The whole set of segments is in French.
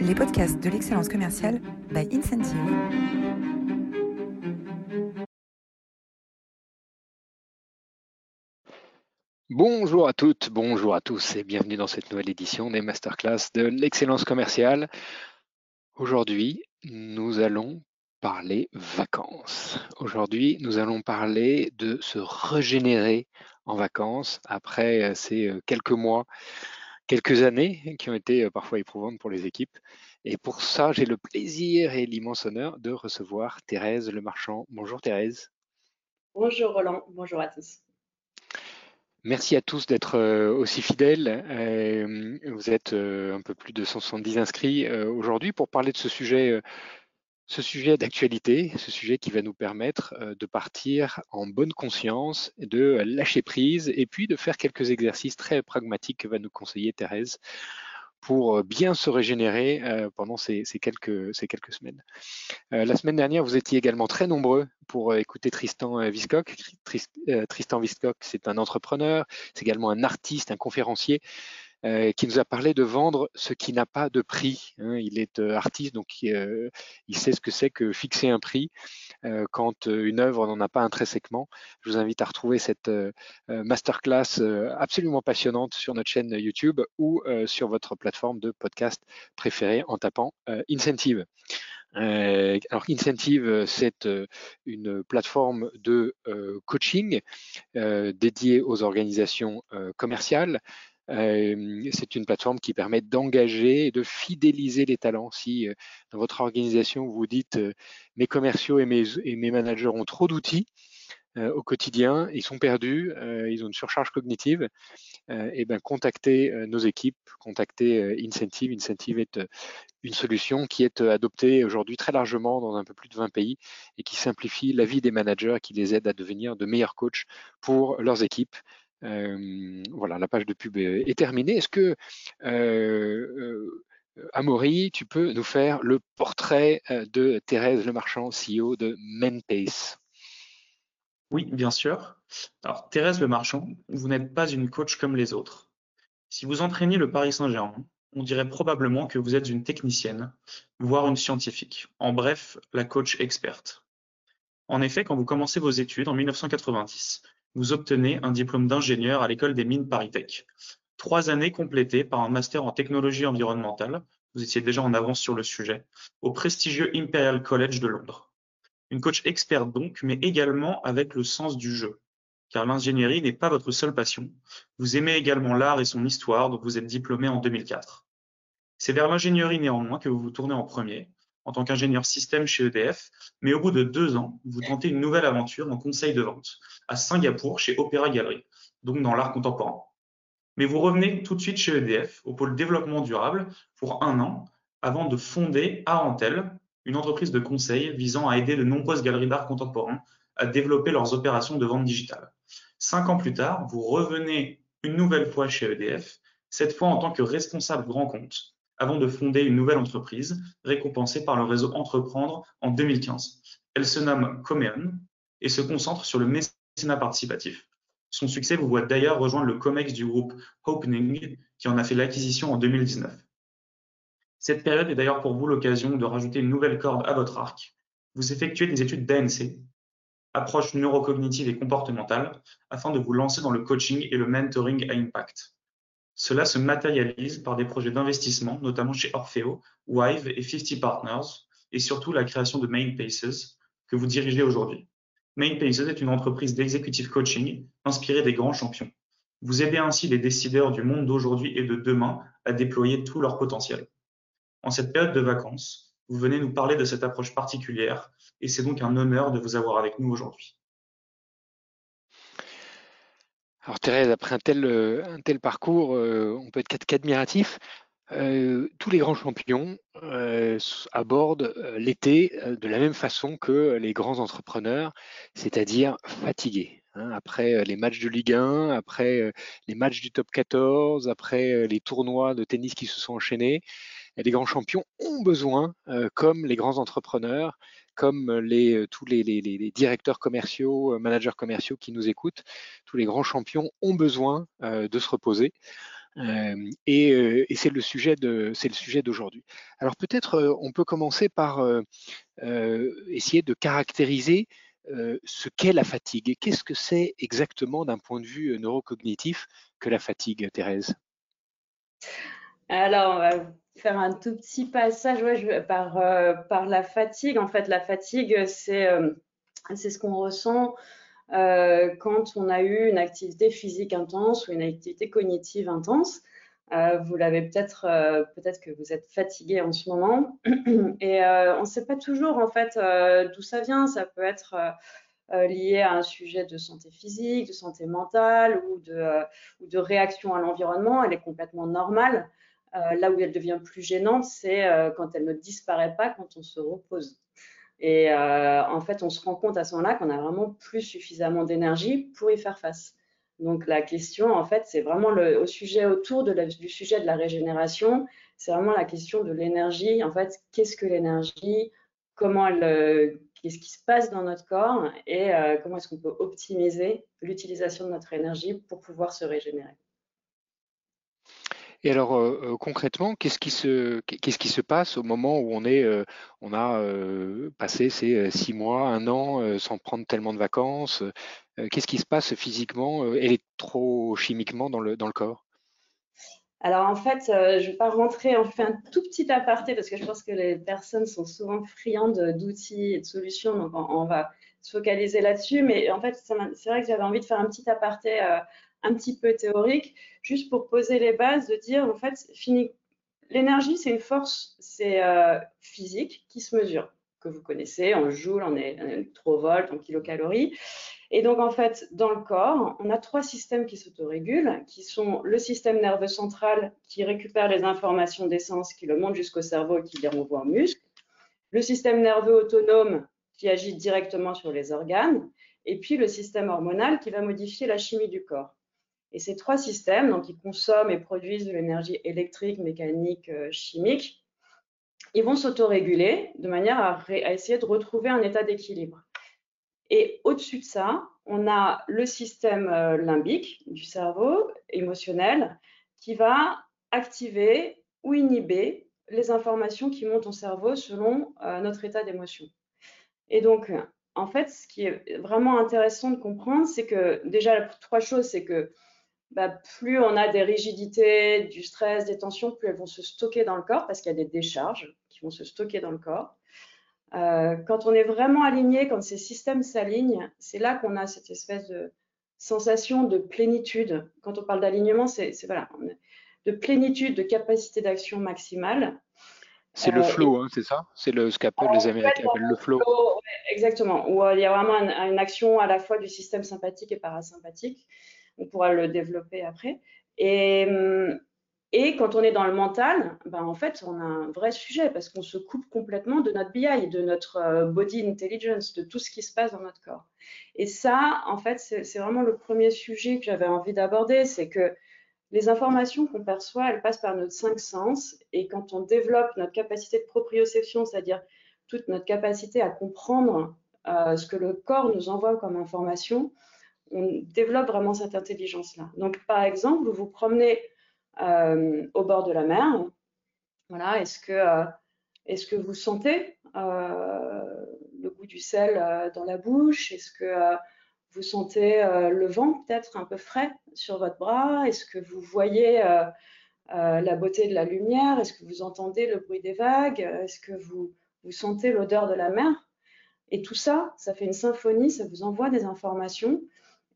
les podcasts de l'excellence commerciale by Incentive. Bonjour à toutes, bonjour à tous et bienvenue dans cette nouvelle édition des masterclass de l'excellence commerciale. Aujourd'hui, nous allons parler vacances. Aujourd'hui, nous allons parler de se régénérer en vacances après euh, ces euh, quelques mois, quelques années qui ont été euh, parfois éprouvantes pour les équipes. Et pour ça, j'ai le plaisir et l'immense honneur de recevoir Thérèse Le Marchand. Bonjour Thérèse. Bonjour Roland, bonjour à tous. Merci à tous d'être aussi fidèles. Vous êtes un peu plus de 170 inscrits aujourd'hui pour parler de ce sujet ce sujet d'actualité, ce sujet qui va nous permettre euh, de partir en bonne conscience, de lâcher prise et puis de faire quelques exercices très pragmatiques que va nous conseiller Thérèse pour euh, bien se régénérer euh, pendant ces, quelques, ces quelques semaines. La semaine dernière, vous étiez également très nombreux pour écouter Tristan Viscock. Tristan Viscock, c'est un entrepreneur, c'est également un artiste, un conférencier euh, qui nous a parlé de vendre ce qui n'a pas de prix. Hein. Il est euh, artiste, donc euh, il sait ce que c'est que fixer un prix quand une œuvre n'en a pas intrinsèquement. Je vous invite à retrouver cette masterclass absolument passionnante sur notre chaîne YouTube ou sur votre plateforme de podcast préférée en tapant Incentive. alors Incentive, c'est une plateforme de coaching dédiée aux organisations commerciales c'est une plateforme qui permet d'engager et de fidéliser les talents. Si dans votre organisation, vous dites mes commerciaux et mes, managers ont trop d'outils, au quotidien, ils sont perdus, ils ont une surcharge cognitive, et ben contactez nos équipes, contactez Incentive. Incentive est une solution qui est adoptée aujourd'hui très largement dans un peu plus de 20 pays et qui simplifie la vie des managers qui les aide à devenir de meilleurs coachs pour leurs équipes voilà, la page de pub est, terminée. Est-ce que Amaury, tu peux nous faire le portrait de Thérèse Lemarchand, CEO de Menpace? Oui, bien sûr. Alors, Thérèse Lemarchand, vous n'êtes pas une coach comme les autres. Si vous entraîniez le Paris Saint-Germain, on dirait probablement que vous êtes une technicienne, voire une scientifique. En bref, la coach experte. En effet, quand vous commencez vos études en 1990, vous obtenez un diplôme d'ingénieur à l'école des mines ParisTech. Trois années complétées par un master en technologie environnementale, vous étiez déjà en avance sur le sujet, au prestigieux Imperial College de Londres. Une coach experte donc, mais également avec le sens du jeu. Car l'ingénierie n'est pas votre seule passion. Vous aimez également l'art et son histoire, dont vous êtes diplômé en 2004. C'est vers l'ingénierie néanmoins que vous vous tournez en premier, en tant qu'ingénieur système chez EDF, mais au bout de deux ans, vous tentez une nouvelle aventure en conseil de vente à Singapour chez Opéra Gallery, donc dans l'art contemporain. Mais vous revenez tout de suite chez EDF, au pôle développement durable, pour un an, avant de fonder Arantel, une entreprise de conseil visant à aider de nombreuses galeries d'art contemporain à développer leurs opérations de vente digitale. Cinq ans plus tard, vous revenez une nouvelle fois chez EDF, cette fois en tant que responsable grand compte, avant de fonder une nouvelle entreprise récompensée par le réseau Entreprendre en 2015. Elle se nomme Comeon et se concentre sur le mécénat participatif. Son succès vous voit d'ailleurs rejoindre le COMEX du groupe Opening qui en a fait l'acquisition en 2019. Cette période est d'ailleurs pour vous l'occasion de rajouter une nouvelle corde à votre arc. Vous effectuez des études d'ANC, approche neurocognitive et comportementale, afin de vous lancer dans le coaching et le mentoring à impact. Cela se matérialise par des projets d'investissement, notamment chez Orfeo, Wive et 50 Partners, et surtout la création de Main Paces, que vous dirigez aujourd'hui. Main Paces est une entreprise d'executive coaching inspirée des grands champions. Vous aidez ainsi les décideurs du monde d'aujourd'hui et de demain à déployer tout leur potentiel. En cette période de vacances, vous venez nous parler de cette approche particulière et c'est donc un honneur de vous avoir avec nous aujourd'hui. Alors Thérèse, après un tel, euh, un tel parcours, euh, on peut être qu'admiratif. Euh, tous les grands champions abordent l'été de la même façon que les grands entrepreneurs, c'est-à-dire fatigués. Hein. après les matchs de Ligue 1, après les matchs du top 14, après les tournois de tennis qui se sont enchaînés, les grands champions ont besoin, comme les grands entrepreneurs, comme les, tous les, directeurs commerciaux, managers commerciaux qui nous écoutent, tous les grands champions ont besoin de se reposer. et, c'est le sujet de c'est le sujet d'aujourd'hui. Alors peut-être on peut commencer par essayer de caractériser ce qu'est la fatigue. Qu'est-ce que c'est exactement d'un point de vue neurocognitif que la fatigue, Thérèse? Alors, on va faire un tout petit passage par, par la fatigue. En fait, la fatigue, c'est c'est ce qu'on ressent euh, quand on a eu une activité physique intense ou une activité cognitive intense. Euh, vous l'avez peut-être, euh, peut-être que vous êtes fatigué en ce moment, et on ne sait pas toujours en fait d'où ça vient. Ça peut être lié à un sujet de santé physique, de santé mentale ou de réaction à l'environnement. Elle est complètement normale. Là où elle devient plus gênante, c'est quand elle ne disparaît pas quand on se repose. Et euh, en fait, on se rend compte à ce moment-là qu'on a vraiment plus suffisamment d'énergie pour y faire face. Donc la question, en fait, c'est vraiment le, au sujet autour du sujet de la régénération. C'est vraiment la question de l'énergie. En fait, qu'est-ce que l'énergie? Comment elle, euh, qu'est-ce qui se passe dans notre corps? Et euh, comment est-ce qu'on peut optimiser l'utilisation de notre énergie pour pouvoir se régénérer? Et alors concrètement, qu'est-ce qui se qu'est-ce qui se passe au moment où on on a passé ces six mois, un an sans prendre tellement de vacances Qu'est-ce qui se passe physiquement, électrochimiquement dans le dans le corps? Alors en fait, je ne vais pas rentrer, on fait un tout petit aparté parce que je pense que les personnes sont souvent friandes d'outils et de solutions, donc on, va se focaliser là-dessus. Mais en fait, c'est vrai que j'avais envie de faire un petit aparté un petit peu théorique, juste pour poser les bases, de dire en fait, l'énergie, c'est une force, c'est euh, physique qui se mesure, que vous connaissez en joules, en, électrovolts, en kilocalories. Et donc, en fait, dans le corps, on a trois systèmes qui s'autorégulent, qui sont le système nerveux central qui récupère les informations d'essence, qui le monte jusqu'au cerveau et qui les renvoie aux muscles, le système nerveux autonome qui agit directement sur les organes, et puis le système hormonal qui va modifier la chimie du corps. Et ces trois systèmes, donc ils consomment et produisent de l'énergie électrique, mécanique, euh, chimique, ils vont s'autoréguler de manière à, essayer de retrouver un état d'équilibre. Et au-dessus de ça, on a le système euh, limbique du cerveau émotionnel qui va activer ou inhiber les informations qui montent au cerveau selon euh, notre état d'émotion. Et donc, en fait, ce qui est vraiment intéressant de comprendre, c'est que déjà, trois choses, c'est que bah, plus on a des rigidités, du stress, des tensions, plus elles vont se stocker dans le corps parce qu'il y a des décharges qui vont se stocker dans le corps. Euh, quand on est vraiment aligné, quand ces systèmes s'alignent, c'est là qu'on a cette espèce de sensation de plénitude. Quand on parle d'alignement, c'est voilà, de plénitude, de capacité d'action maximale. C'est le euh, flow, hein, c'est ça? C'est le, ce qu'appellent les Américains appellent le flow. exactement, où euh, il y a vraiment une action à la fois du système sympathique et parasympathique on pourra le développer après. Et, hum, et quand on est dans le mental, ben en fait, on a un vrai sujet parce qu'on se coupe complètement de notre BI, de notre euh, body intelligence, de tout ce qui se passe dans notre corps. Et ça, en fait, c'est vraiment le premier sujet que j'avais envie d'aborder, c'est que les informations qu'on perçoit, elles passent par nos cinq sens. Et quand on développe notre capacité de proprioception, c'est-à-dire toute notre capacité à comprendre euh, ce que le corps nous envoie comme information, on développe vraiment cette intelligence-là. Donc, par exemple, vous vous promenez euh, au bord de la mer. Voilà, est-ce que, euh, que vous sentez euh, le goût du sel dans la bouche? Est-ce que vous sentez le vent peut-être un peu frais sur votre bras? Est-ce que vous voyez la beauté de la lumière? Est-ce que vous entendez le bruit des vagues? Est-ce que vous, vous sentez l'odeur de la mer? Et tout ça, ça fait une symphonie, ça vous envoie des informations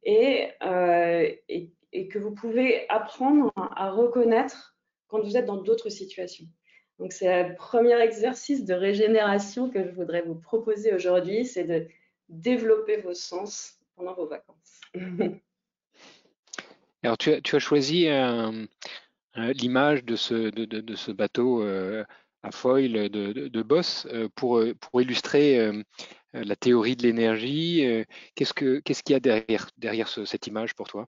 euh, et, que vous pouvez apprendre à reconnaître quand vous êtes dans d'autres situations. Donc c'est le premier exercice de régénération que je voudrais vous proposer aujourd'hui, c'est de développer vos sens pendant vos vacances. Alors tu as, choisi l'image de ce, bateau euh, à foil de, Boss euh, pour, illustrer la théorie de l'énergie. Euh, qu'est-ce qu'il y a derrière, cette image pour toi?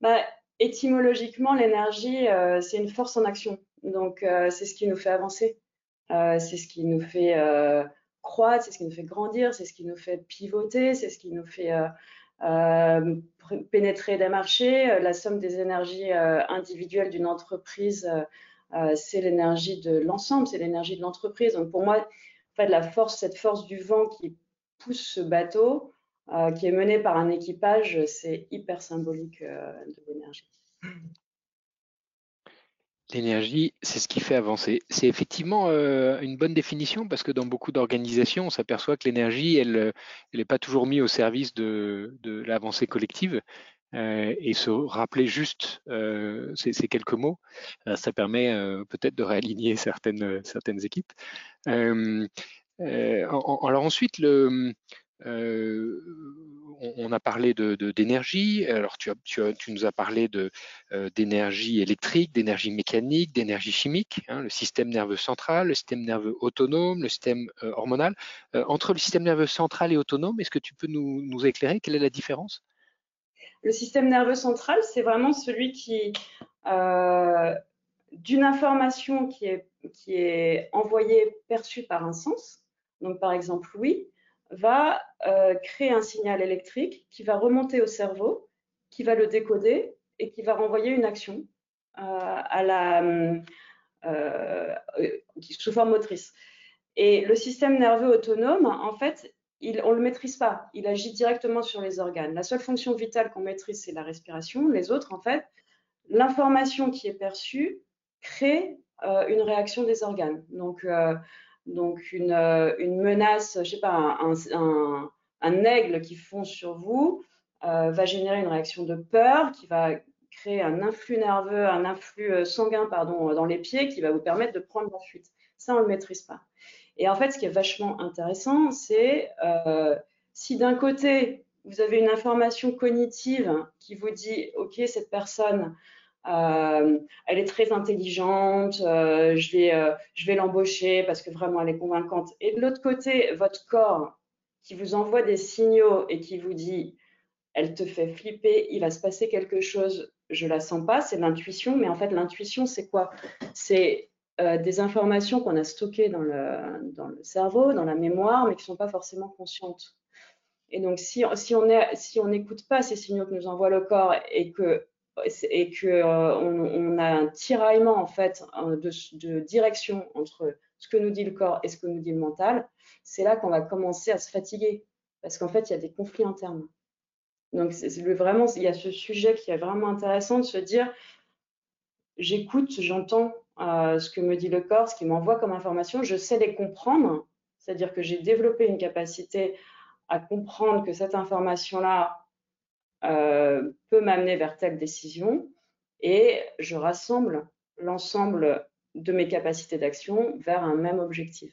Bah, Étymologiquement, l'énergie, euh, c'est une force en action. Donc, c'est ce qui nous fait avancer. c'est ce qui nous fait croître, c'est ce qui nous fait grandir, c'est ce qui nous fait pivoter, c'est ce qui nous fait pénétrer des marchés. La somme des énergies individuelles d'une entreprise, c'est l'énergie de l'ensemble, c'est l'énergie de l'entreprise. Donc pour moi, fait, la force, cette force du vent qui pousse ce bateau, qui est mené par un équipage, c'est hyper symbolique de l'énergie. L'énergie, c'est ce qui fait avancer. C'est effectivement euh, une bonne définition parce que dans beaucoup d'organisations, on s'aperçoit que l'énergie, elle n'est pas toujours mise au service de, l'avancée collective. Euh, et se rappeler juste euh, ces, quelques mots, ça permet peut-être de réaligner certaines, certaines équipes. Alors ensuite, le, on, a parlé d'énergie. Alors, tu, nous as parlé euh, d'énergie électrique, d'énergie mécanique, d'énergie chimique, hein, le système nerveux central, le système nerveux autonome, le système euh, hormonal. Euh, entre le système nerveux central et autonome, est-ce que tu peux nous, éclairer? Quelle est la différence? Le système nerveux central, c'est vraiment celui qui, d'une information qui est, qui est envoyée, perçue par un sens, donc par exemple oui, va euh, créer un signal électrique qui va remonter au cerveau, qui va le décoder et qui va renvoyer une action euh, à la, euh, sous forme motrice. Et le système nerveux autonome, en fait, il, on ne le maîtrise pas. Il agit directement sur les organes. La seule fonction vitale qu'on maîtrise, c'est la respiration. Les autres, en fait, l'information qui est perçue crée une réaction des organes. Donc, donc une, euh, une menace, je sais pas, un, un, aigle qui fond sur vous euh, va générer une réaction de peur qui va créer un influx nerveux, un influx euh, sanguin pardon, dans les pieds qui va vous permettre de prendre la fuite. Ça, on ne le maîtrise pas. Et en fait, ce qui est vachement intéressant, c'est si d'un côté, vous avez une information cognitive qui vous dit, OK, cette personne, euh, elle est très intelligente, euh, je vais, euh, vais l'embaucher parce que vraiment elle est convaincante. Et de l'autre côté, votre corps qui vous envoie des signaux et qui vous dit, elle te fait flipper, il va se passer quelque chose, je la sens pas, c'est l'intuition. Mais en fait, l'intuition, c'est quoi? C'est des informations qu'on a stockées dans le, dans le cerveau, dans la mémoire, mais qui sont pas forcément conscientes. Et donc, si, si on si n'écoute pas ces signaux que nous envoie le corps et que et qu'on euh, on a un tiraillement en fait de, direction entre ce que nous dit le corps et ce que nous dit le mental, c'est là qu'on va commencer à se fatiguer parce qu'en fait il y a des conflits internes. Donc vraiment il y a ce sujet qui est vraiment intéressant de se dire j'écoute, j'entends euh, ce que me dit le corps, ce qui m'envoie comme information, je sais les comprendre, c'est-à-dire que j'ai développé une capacité à comprendre que cette information-là, euh, peut m'amener vers telle décision et je rassemble l'ensemble de mes capacités d'action vers un même objectif.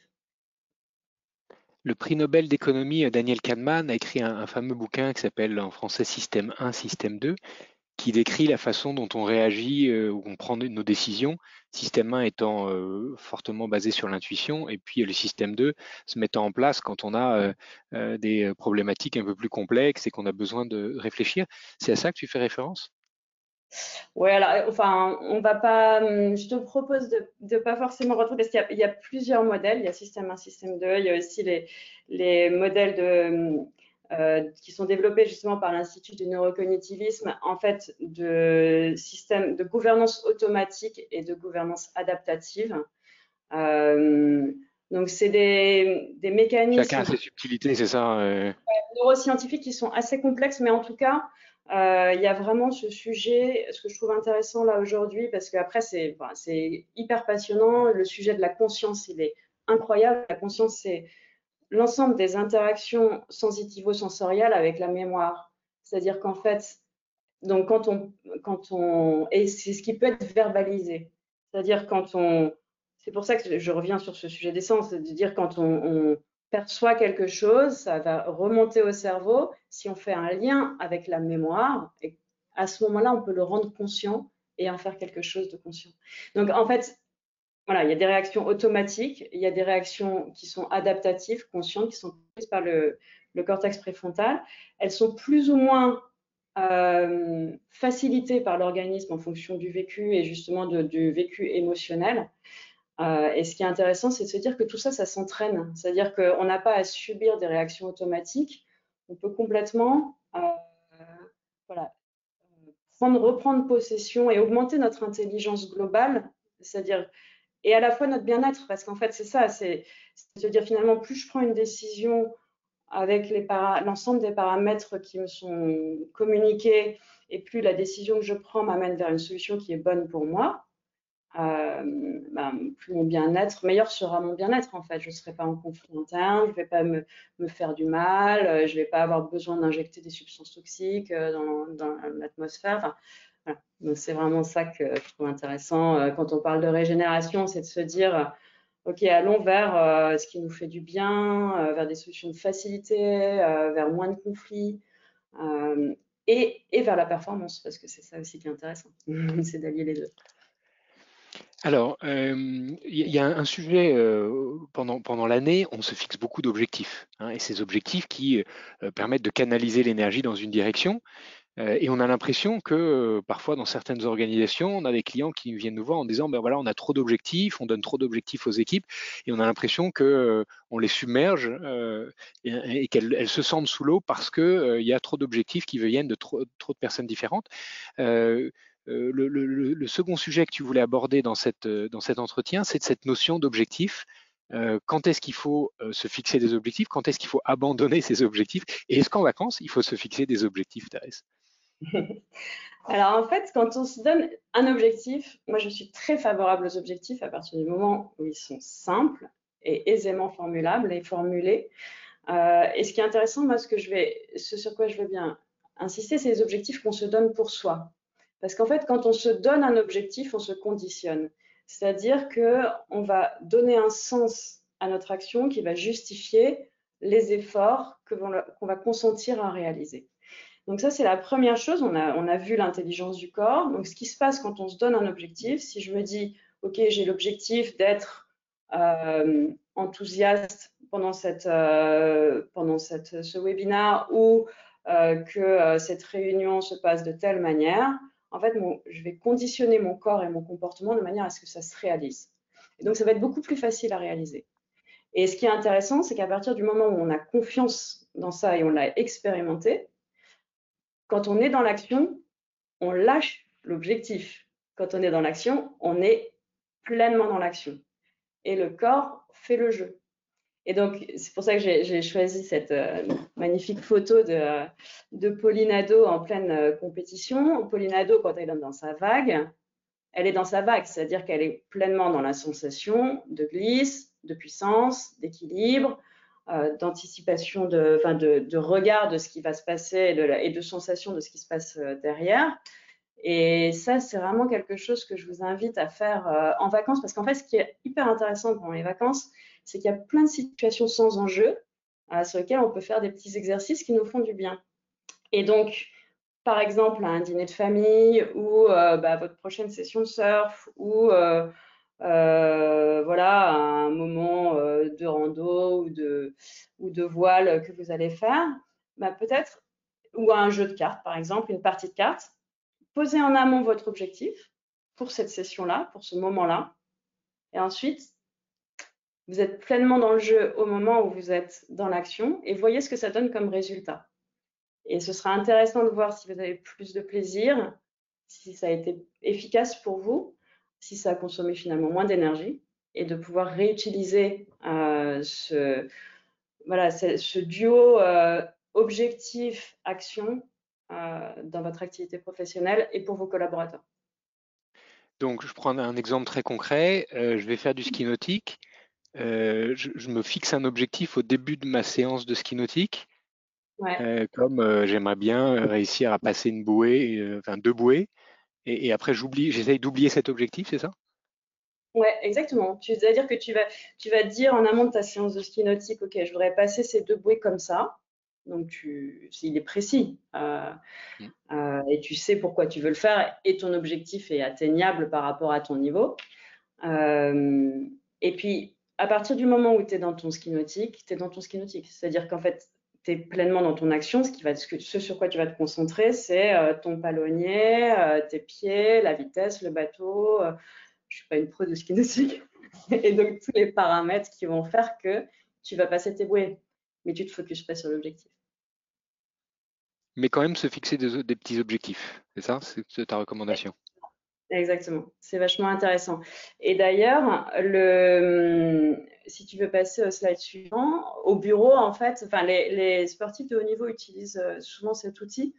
Le prix Nobel d'économie euh, Daniel Kahneman a écrit un, fameux bouquin qui s'appelle en français Système 1, Système 2, qui décrit la façon dont on réagit euh, ou on prend nos décisions, système 1 étant euh, fortement basé sur l'intuition, et puis le système 2 se mettant en place quand on a euh, des problématiques un peu plus complexes et qu'on a besoin de réfléchir. C'est à ça que tu fais référence? Oui, alors, enfin, on va pas. Hum, je te propose de ne pas forcément retrouver, parce qu'il y, a plusieurs modèles. Il y a système 1, système 2. Il y a aussi les, les modèles de hum, euh, qui sont développés justement par l'Institut du neurocognitivisme, en fait, de systèmes de gouvernance automatique et de gouvernance adaptative. Euh, donc, c'est des, des, mécanismes. Chacun a ses subtilités, c'est ça euh... Neuroscientifiques qui sont assez complexes, mais en tout cas, euh, il y a vraiment ce sujet, ce que je trouve intéressant là aujourd'hui, parce qu'après, c'est hyper passionnant. Le sujet de la conscience, il est incroyable. La conscience, c'est l'ensemble des interactions sensitivo-sensorielles avec la mémoire. C'est-à-dire qu'en fait, donc quand on, quand on, et c'est ce qui peut être verbalisé. C'est-à-dire quand on, c'est pour ça que je reviens sur ce sujet d'essence, c'est de dire quand on, perçoit quelque chose, ça va remonter au cerveau. Si on fait un lien avec la mémoire, et à ce moment-là, on peut le rendre conscient et en faire quelque chose de conscient. Donc en fait, voilà, il y a des réactions automatiques, il y a des réactions qui sont adaptatives, conscientes, qui sont prises par le, cortex préfrontal. Elles sont plus ou moins euh, facilitées par l'organisme en fonction du vécu et justement du vécu émotionnel. Euh, et ce qui est intéressant, c'est de se dire que tout ça, ça s'entraîne. C'est-à-dire qu'on n'a pas à subir des réactions automatiques. On peut complètement euh, reprendre possession et augmenter notre intelligence globale, c'est-à-dire et à la fois notre bien-être, parce qu'en fait c'est ça, c'est se dire finalement plus je prends une décision avec l'ensemble des paramètres qui me sont communiqués et plus la décision que je prends m'amène vers une solution qui est bonne pour moi, euh, ben, plus mon bien-être, meilleur sera mon bien-être en fait. Je ne serai pas en conflit interne, je ne vais pas me, me, faire du mal, euh, je ne vais pas avoir besoin d'injecter des substances toxiques euh, dans l'atmosphère. C'est vraiment ça que je trouve intéressant quand on parle de régénération, c'est de se dire ok, allons vers ce qui nous fait du bien, vers des solutions de facilité, vers moins de conflits. Et, et, vers la performance, parce que c'est ça aussi qui est intéressant, c'est d'allier les deux. Alors, il y, a un sujet pendant, pendant l'année, on se fixe beaucoup d'objectifs, hein, et ces objectifs qui permettent de canaliser l'énergie dans une direction. Et on a l'impression que parfois dans certaines organisations, on a des clients qui viennent nous voir en disant ben voilà, on a trop d'objectifs, on donne trop d'objectifs aux équipes, et on a l'impression que on les submerge et, qu'elles se sentent sous l'eau parce qu'il y a trop d'objectifs qui viennent de trop, de personnes différentes. Euh, le, second sujet que tu voulais aborder dans, cette, euh, dans cet entretien, c'est cette notion d'objectif. Euh, quand est-ce qu'il faut se fixer des objectifs? Quand est-ce qu'il faut abandonner ces objectifs? Et est-ce qu'en vacances, il faut se fixer des objectifs, Thérèse? Alors en fait, quand on se donne un objectif, moi je suis très favorable aux objectifs à partir du moment où ils sont simples et aisément formulables et formulés. et ce qui est intéressant, moi, ce, que je vais, ce sur quoi je veux bien insister, c'est les objectifs qu'on se donne pour soi. Parce qu'en fait, quand on se donne un objectif, on se conditionne. C'est-à-dire qu'on va donner un sens à notre action qui va justifier les efforts qu'on va consentir à réaliser. Donc ça, c'est la première chose. On a, vu l'intelligence du corps. Donc ce qui se passe quand on se donne un objectif, si je me dis, OK, j'ai l'objectif d'être euh, enthousiaste pendant, euh, ce webinaire ou euh, que cette réunion se passe de telle manière, en fait, je vais conditionner mon corps et mon comportement de manière à ce que ça se réalise. Et donc, ça va être beaucoup plus facile à réaliser. Et ce qui est intéressant, c'est qu'à partir du moment où on a confiance dans ça et on l'a expérimenté, quand on est dans l'action, on lâche l'objectif. Quand on est dans l'action, on est pleinement dans l'action. Et le corps fait le jeu. Et donc, c'est pour ça que j'ai choisi cette euh, magnifique photo de, de Pauline Ado en pleine euh, compétition. Pauline Ado, quand elle est dans sa vague, elle est dans sa vague, c'est-à-dire qu'elle est pleinement dans la sensation de glisse, de puissance, d'équilibre, euh, d'anticipation, de, de, de, regard de ce qui va se passer de, et de sensation de ce qui se passe derrière. Et ça, c'est vraiment quelque chose que je vous invite à faire en vacances, parce qu'en fait, ce qui est hyper intéressant pendant les vacances, c'est qu'il y a plein de situations sans enjeu euh, sur lesquelles on peut faire des petits exercices qui nous font du bien. Et donc, par exemple, un dîner de famille ou euh, bah, votre prochaine session de surf ou euh, voilà un moment de rando ou de, ou de voile que vous allez faire, bah, peut-être, ou un jeu de cartes, par exemple, une partie de cartes, posez en amont votre objectif pour cette session-là, pour ce moment-là, et ensuite vous êtes pleinement dans le jeu au moment où vous êtes dans l'action et voyez ce que ça donne comme résultat. Et ce sera intéressant de voir si vous avez plus de plaisir, si ça a été efficace pour vous, si ça a consommé finalement moins d'énergie et de pouvoir réutiliser euh, ce, voilà, ce, duo euh, objectif-action euh, dans votre activité professionnelle et pour vos collaborateurs. Donc, je prends un exemple très concret. je vais faire du ski nautique. Euh, je, me fixe un objectif au début de ma séance de ski nautique. Euh, comme euh, j'aimerais bien réussir à passer une bouée, enfin deux bouées, et, après j'oublie, j'essaye d'oublier cet objectif, c'est ça? Ouais, exactement. Tu veux dire que tu vas, tu vas dire en amont de ta séance de ski nautique, ok, je voudrais passer ces deux bouées comme ça. Donc, tu, il est précis mmh. et tu sais pourquoi tu veux le faire et ton objectif est atteignable par rapport à ton niveau. et puis, à partir du moment où tu es dans ton ski nautique, tu es dans ton ski nautique. C'est-à-dire qu'en fait, tu es pleinement dans ton action. Ce, sur quoi tu vas te concentrer, c'est euh, ton palonnier, euh, tes pieds, la vitesse, le bateau. Euh, je ne suis pas une pro de ski nautique. Et donc, tous les paramètres qui vont faire que tu vas passer tes bouées. Mais tu ne te focuses pas sur l'objectif. mais quand même se fixer des, petits objectifs. C'est ça, c'est ta recommandation. Exactement, c'est vachement intéressant. Et d'ailleurs, le, si tu veux passer au slide suivant, au bureau, en fait, enfin, les, sportifs de haut niveau utilisent euh, souvent cet outil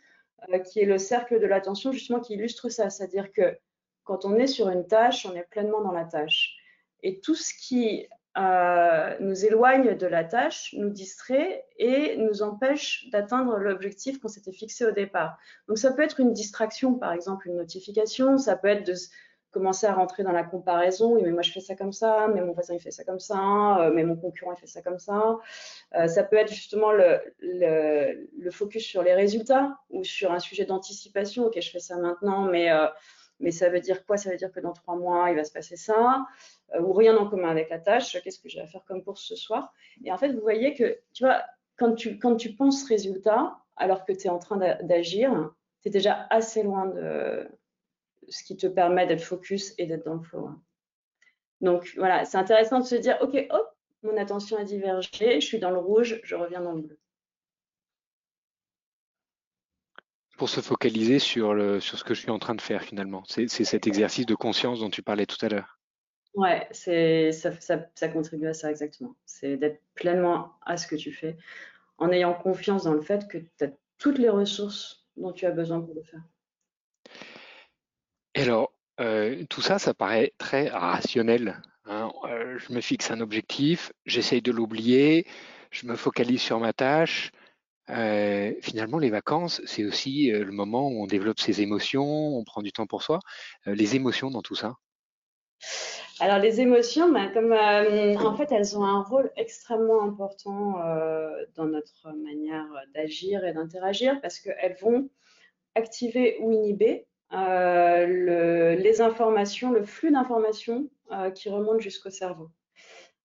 euh, qui est le cercle de l'attention, justement, qui illustre ça. C'est-à-dire que quand on est sur une tâche, on est pleinement dans la tâche. Et tout ce qui euh, nous éloigne de la tâche, nous distrait et nous empêche d'atteindre l'objectif qu'on s'était fixé au départ. Donc ça peut être une distraction, par exemple une notification, ça peut être de commencer à rentrer dans la comparaison, oui mais moi je fais ça comme ça, mais mon voisin il fait ça comme ça, euh, mais mon concurrent il fait ça comme ça. Euh, ça peut être justement le, le, focus sur les résultats ou sur un sujet d'anticipation, ok je fais ça maintenant, mais mais ça veut dire quoi? Ça veut dire que dans trois mois, il va se passer ça, euh, ou rien en commun avec la tâche, qu'est-ce que j'ai à faire comme course ce soir? Et en fait, vous voyez que, tu vois, quand tu, penses résultat, alors que tu es en train d'agir, tu es déjà assez loin de ce qui te permet d'être focus et d'être dans le flow. Donc voilà, c'est intéressant de se dire, ok, hop, mon attention a divergé, je suis dans le rouge, je reviens dans le bleu. Pour se focaliser sur, le, sur ce que je suis en train de faire finalement. C'est cet exercice de conscience dont tu parlais tout à l'heure. Ouais, ça, ça, ça, contribue à ça exactement. C'est d'être pleinement à ce que tu fais en ayant confiance dans le fait que tu as toutes les ressources dont tu as besoin pour le faire. Et alors, euh, tout ça, ça paraît très rationnel. Hein. Euh, je me fixe un objectif, j'essaye de l'oublier, je me focalise sur ma tâche, euh, finalement, les vacances, c'est aussi euh, le moment où on développe ses émotions, on prend du temps pour soi. Euh, les émotions dans tout ça? Alors, les émotions, ben, en fait, elles ont un rôle extrêmement important dans notre manière d'agir et d'interagir parce qu'elles vont activer ou inhiber les informations, le flux d'informations qui remonte jusqu'au cerveau.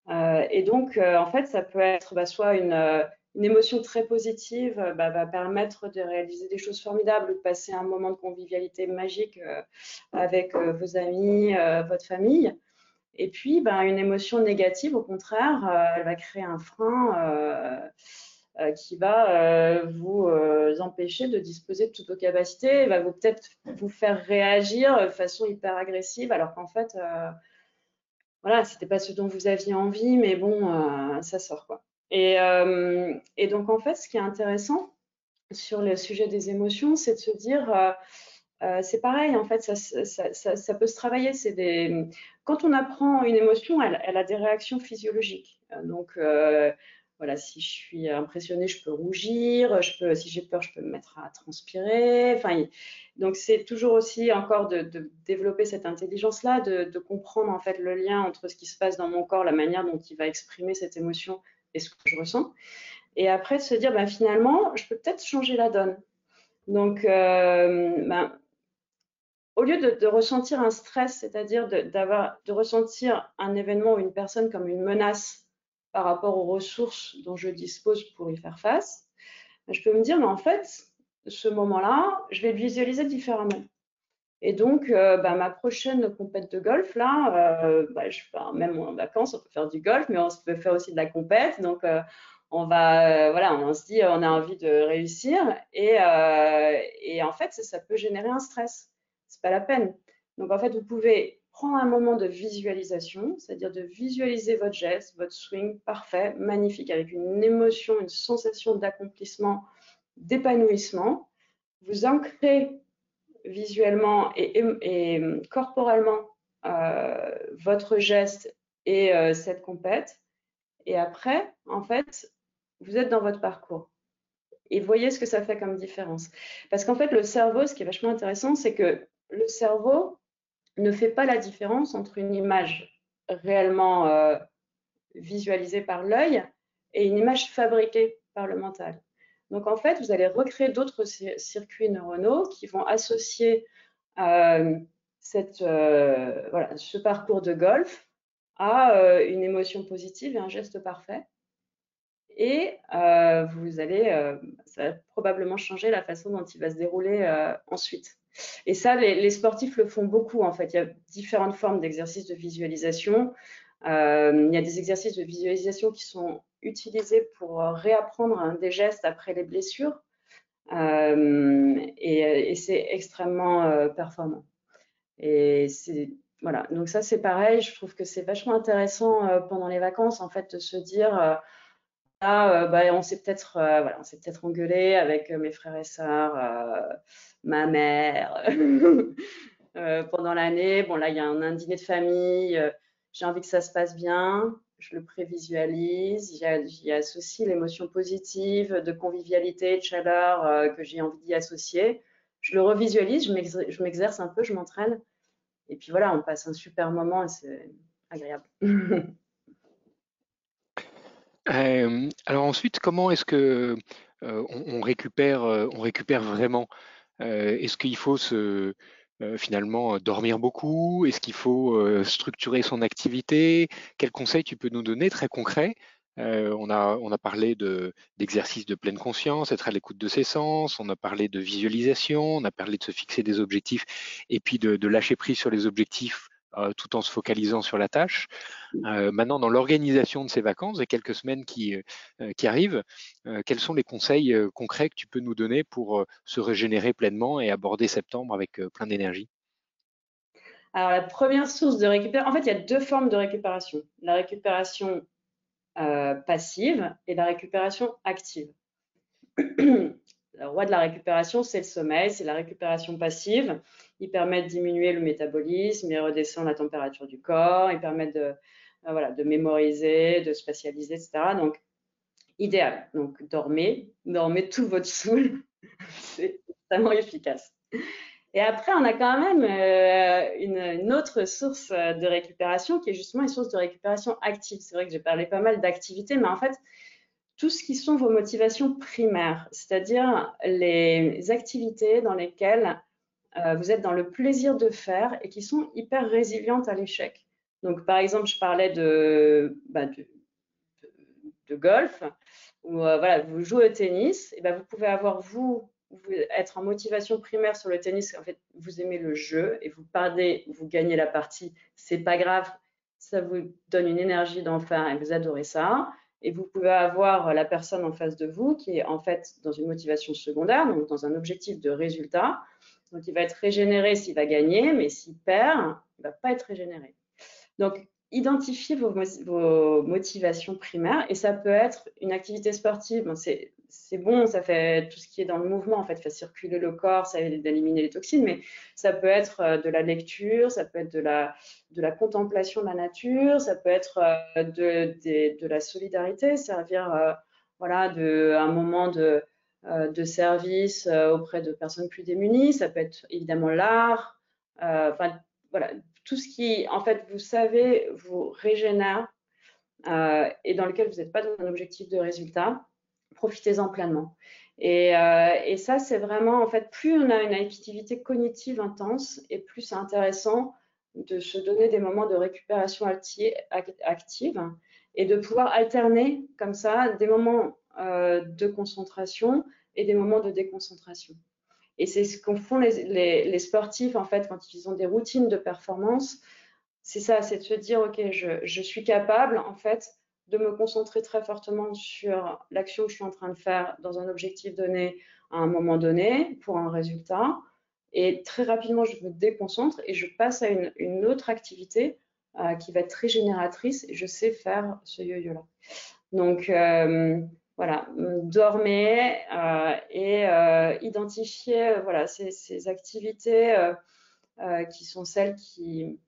et donc, en fait, ça peut être bah, soit une une émotion très positive euh, bah, va permettre de réaliser des choses formidables, de passer un moment de convivialité magique euh, avec euh, vos amis, votre famille. Et puis, bah, une émotion négative, au contraire, elle va créer un frein qui va vous empêcher de disposer de toutes vos capacités, va peut-être vous faire réagir de façon hyper agressive, alors qu'en fait, voilà, c'était pas ce dont vous aviez envie, mais bon, ça sort quoi. Euh, et, donc, en fait, ce qui est intéressant sur le sujet des émotions, c'est de se dire, euh, euh, c'est pareil, en fait, ça, peut se travailler. Des... Quand on apprend une émotion, elle, a des réactions physiologiques. Donc, voilà, si je suis impressionnée, je peux rougir, je peux, si j'ai peur, je peux me mettre à transpirer. Enfin, donc c'est toujours aussi encore de, de développer cette intelligence-là, de, de, comprendre en fait le lien entre ce qui se passe dans mon corps, la manière dont il va exprimer cette émotion ce que je ressens. Et après, de se dire, ben, finalement, je peux peut-être changer la donne. Donc, euh, ben, au lieu de, ressentir un stress, c'est-à-dire de, de ressentir un événement ou une personne comme une menace par rapport aux ressources dont je dispose pour y faire face, ben, je peux me dire, mais en fait, ce moment-là, je vais le visualiser différemment. Et donc, euh, bah, ma prochaine compète de golf, là, euh, bah, même en vacances, on peut faire du golf, mais on peut faire aussi de la compète. Donc, euh, on va, voilà, on se dit, on a envie de réussir. Et, et en fait, ça, ça, peut générer un stress. C'est pas la peine. Donc, en fait, vous pouvez prendre un moment de visualisation, c'est-à-dire de visualiser votre geste, votre swing parfait, magnifique, avec une émotion, une sensation d'accomplissement, d'épanouissement. Vous ancrez visuellement et, corporellement euh, votre geste et euh, cette compète. Et après, en fait, vous êtes dans votre parcours. Et voyez ce que ça fait comme différence. Parce qu'en fait, le cerveau, ce qui est vachement intéressant, c'est que le cerveau ne fait pas la différence entre une image réellement euh, visualisée par l'œil et une image fabriquée par le mental. Donc en fait, vous allez recréer d'autres circuits neuronaux qui vont associer euh, euh, ce parcours de golf à euh, une émotion positive et un geste parfait. Et vous allez, ça va probablement changer la façon dont il va se dérouler ensuite. Et ça, les, sportifs le font beaucoup en fait. Il y a différentes formes d'exercices de visualisation. il y a des exercices de visualisation qui sont utilisés pour euh, réapprendre des gestes après les blessures. et, c'est extrêmement performant. Et voilà, donc ça c'est pareil, je trouve que c'est vachement intéressant pendant les vacances en fait de se dire ah, bah, on s'est peut-être voilà, on s'est peut-être engueulé avec mes frères et sœurs, ma mère pendant l'année. Bon là il y a un dîner de famille, j'ai envie que ça se passe bien je le prévisualise, j'y associe l'émotion positive de convivialité, de chaleur euh, que j'ai envie d'y associer. Je le revisualise, je m'exerce un peu, je m'entraîne. Et puis voilà, on passe un super moment et c'est agréable. Euh, alors ensuite, comment est-ce que euh, on, récupère, on récupère vraiment? Est-ce qu'il faut se euh, finalement euh, dormir beaucoup Est-ce qu'il faut euh, structurer son activité? Quels conseils tu peux nous donner très concrets? On, a, on a parlé d'exercice de, pleine conscience, être à l'écoute de ses sens, on a parlé de visualisation, on a parlé de se fixer des objectifs et puis de lâcher prise sur les objectifs euh, tout en se focalisant sur la tâche. Euh, maintenant, dans l'organisation de ces vacances, et quelques semaines qui, euh, qui arrivent, quels sont les conseils concrets que tu peux nous donner pour se régénérer pleinement et aborder septembre avec plein d'énergie? Alors, la première source de récupération, en fait, il y a deux formes de récupération. La récupération passive et la récupération active. Le roi de la récupération, c'est le sommeil, c'est la récupération passive. Il permet de diminuer le métabolisme, il redescend la température du corps, il permet de, euh, voilà, de mémoriser, de spatialiser, etc. Donc, idéal. Donc, dormez, dormez tout votre soul. c'est vraiment efficace. Et après, on a quand même euh, une, autre source de récupération qui est justement une source de récupération active. C'est vrai que j'ai parlé pas mal d'activités, mais en fait, tout ce qui sont vos motivations primaires, c'est-à-dire les activités dans lesquelles euh, vous êtes dans le plaisir de faire et qui sont hyper résilientes à l'échec. Donc, par exemple, je parlais de, bah, golf, où euh, voilà, vous jouez au tennis, et ben, vous pouvez avoir, vous, être en motivation primaire sur le tennis, en fait, vous aimez le jeu et vous perdez, vous gagnez la partie, c'est pas grave, ça vous donne une énergie d'enfer et vous adorez ça. Et vous pouvez avoir la personne en face de vous qui est en fait dans une motivation secondaire, donc dans un objectif de résultat. Donc il va être régénéré s'il va gagner, mais s'il perd, il ne va pas être régénéré. Donc identifiez vos, motivations primaires et ça peut être une activité sportive. c'est bon, ça fait tout ce qui est dans le mouvement, en fait, fait circuler le corps, ça aide à éliminer les toxines, mais ça peut être euh, de la lecture, ça peut être de la, contemplation de la nature, ça peut être euh, de, la solidarité, servir euh, voilà, de, un moment de, de service auprès de personnes plus démunies, ça peut être évidemment l'art, enfin voilà, tout ce qui, en fait, vous savez, vous régénère euh, et dans lequel vous n'êtes pas dans un objectif de résultat, profitez-en pleinement. Euh, et, ça, c'est vraiment, en fait, plus on a une activité cognitive intense et plus c'est intéressant de se donner des moments de récupération active et de pouvoir alterner comme ça des moments euh, de concentration et des moments de déconcentration. Et c'est ce qu'en font les, sportifs, en fait, quand ils ont des routines de performance. C'est ça, c'est de se dire, OK, je, suis capable, en fait, de me concentrer très fortement sur l'action que je suis en train de faire dans un objectif donné à un moment donné pour un résultat. Et très rapidement, je me déconcentre et je passe à une, autre activité euh, qui va être très génératrice et je sais faire ce yo-yo-là. Donc, euh, voilà, dormez euh, et euh, identifiez euh, voilà, ces, activités qui sont celles qui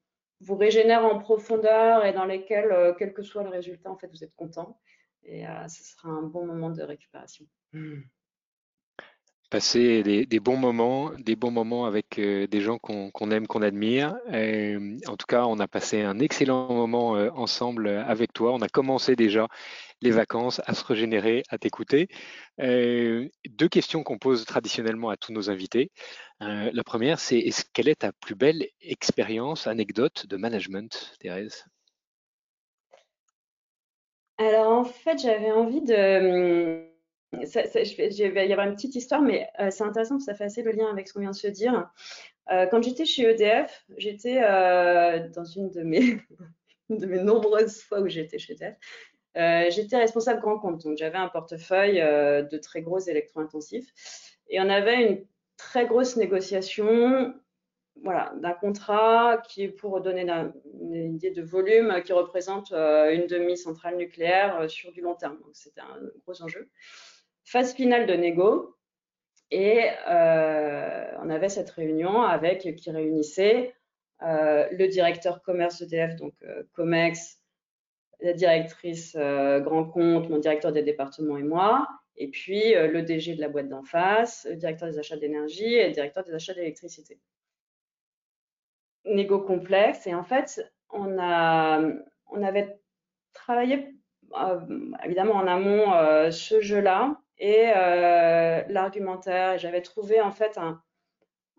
vous régénèrent en profondeur et dans lesquelles, quel que soit le résultat, en fait, vous êtes content. Et ce sera un bon moment de récupération. Mmh passer des, bons moments, des bons moments avec euh, des gens qu'on aime, qu'on admire. en tout cas, on a passé un excellent moment euh, ensemble avec toi. On a commencé déjà les vacances à se régénérer, à t'écouter. deux questions qu'on pose traditionnellement à tous nos invités. Euh, la première, c'est quelle est ta plus belle expérience, anecdote de management, Thérèse? Alors en fait, j'avais envie de il y avoir une petite histoire, mais euh, c'est intéressant parce que ça fait assez le lien avec ce qu'on vient de se dire. Euh, quand j'étais chez EDF, j'étais euh, dans une de mes, nombreuses fois où j'étais chez EDF, j'étais responsable grand compte. Donc j'avais un portefeuille de très gros électro-intensifs. Et on avait une très grosse négociation voilà, d'un contrat qui pour donner une idée de volume qui représente une demi-centrale nucléaire sur du long terme. Donc c'était un gros enjeu. Phase finale de négo. Et on avait cette réunion avec qui réunissait le directeur commerce EDF, donc COMEX, la directrice euh, grand compte, mon directeur des départements et moi, et puis euh, le DG de la boîte d'en face, le directeur des achats d'énergie et le directeur des achats d'électricité. Négo complexe, et en fait, on, a, on avait travaillé euh, évidemment en amont ce jeu-là et l'argumentaire, j'avais trouvé en fait un,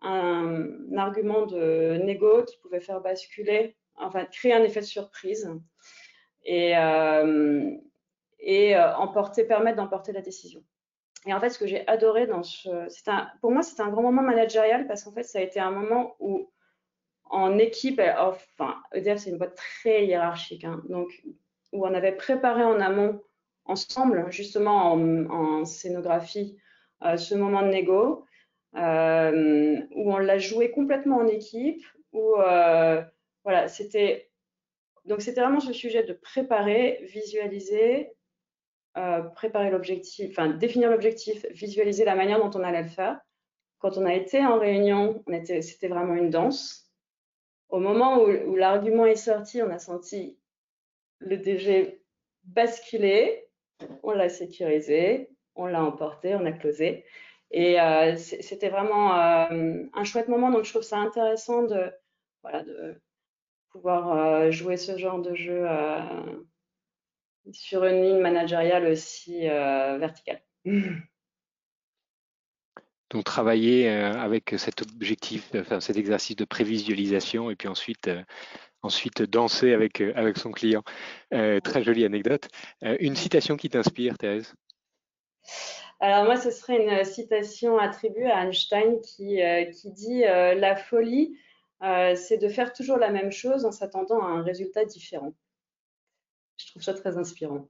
un argument de négo qui pouvait faire basculer, enfin créer un effet de surprise et, euh, et euh, emporter, permettre d'emporter la décision. Et en fait, ce que j'ai adoré dans ce, un, pour moi, c'était un grand moment managérial parce qu'en fait, ça a été un moment où, en équipe, enfin, EDF, c'est une boîte très hiérarchique, hein, donc où on avait préparé en amont, ensemble, justement en, scénographie, euh, ce moment de négo, où on l'a joué complètement en équipe, où voilà, c'était donc, c'était vraiment ce sujet de préparer, visualiser, euh, préparer l'objectif, enfin définir l'objectif, visualiser la manière dont on allait le faire. Quand on a été en réunion, c'était vraiment une danse. Au moment où, l'argument est sorti, on a senti le DG basculer, on l'a sécurisé, on l'a emporté, on a closé. Et euh, c'était vraiment euh, un chouette moment. Donc, je trouve ça intéressant de, pouvoir euh, jouer ce genre de jeu sur une ligne managériale aussi verticale. Donc travailler avec cet objectif, cet exercice de prévisualisation et puis ensuite, ensuite danser avec, avec son client. très jolie anecdote. une citation qui t'inspire, Thérèse? Alors moi, ce serait une citation attribuée à Einstein qui, qui dit La folie, euh, c'est de faire toujours la même chose en s'attendant à un résultat différent. Je trouve ça très inspirant.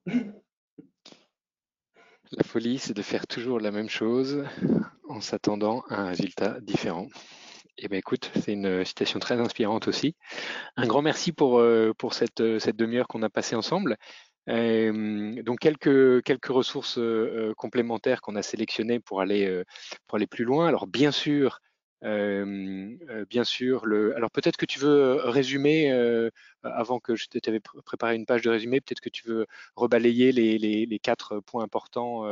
La folie, c'est de faire toujours la même chose en s'attendant à un résultat différent. Eh bien, écoute, c'est une citation très inspirante aussi. Un grand merci pour, euh, pour cette, cette demi-heure qu'on a passée ensemble. Euh, donc quelques, quelques ressources complémentaires qu'on a sélectionnées pour aller, pour aller plus loin. Alors bien sûr, bien sûr, le... alors peut-être que tu veux résumer, avant que je t'avais préparé une page de résumé, peut-être que tu veux rebalayer les, les quatre points importants.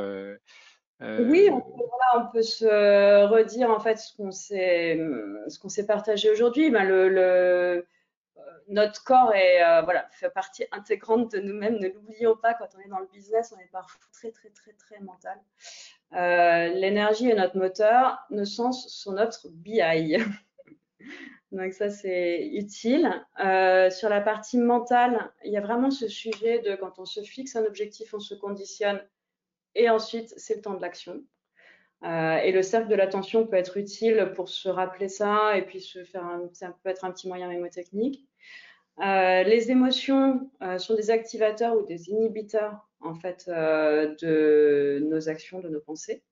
Oui, on peut, on peut, se redire en fait ce qu'on s'est partagé aujourd'hui. Ben, le, le, notre corps est voilà fait partie intégrante de nous-mêmes. Ne l'oublions pas quand on est dans le business, on est parfois très très très très mental. Euh, l'énergie est notre moteur, nos sens sont notre BI. Donc ça, c'est utile. Euh, sur la partie mentale, il y a vraiment ce sujet de quand on se fixe un objectif, on se conditionne et ensuite, c'est le temps de l'action. Euh, et le cercle de l'attention peut être utile pour se rappeler ça et puis se faire un, ça peut être un petit moyen mémotechnique. Euh, les émotions sont des activateurs ou des inhibiteurs en fait euh, de nos actions, de nos pensées.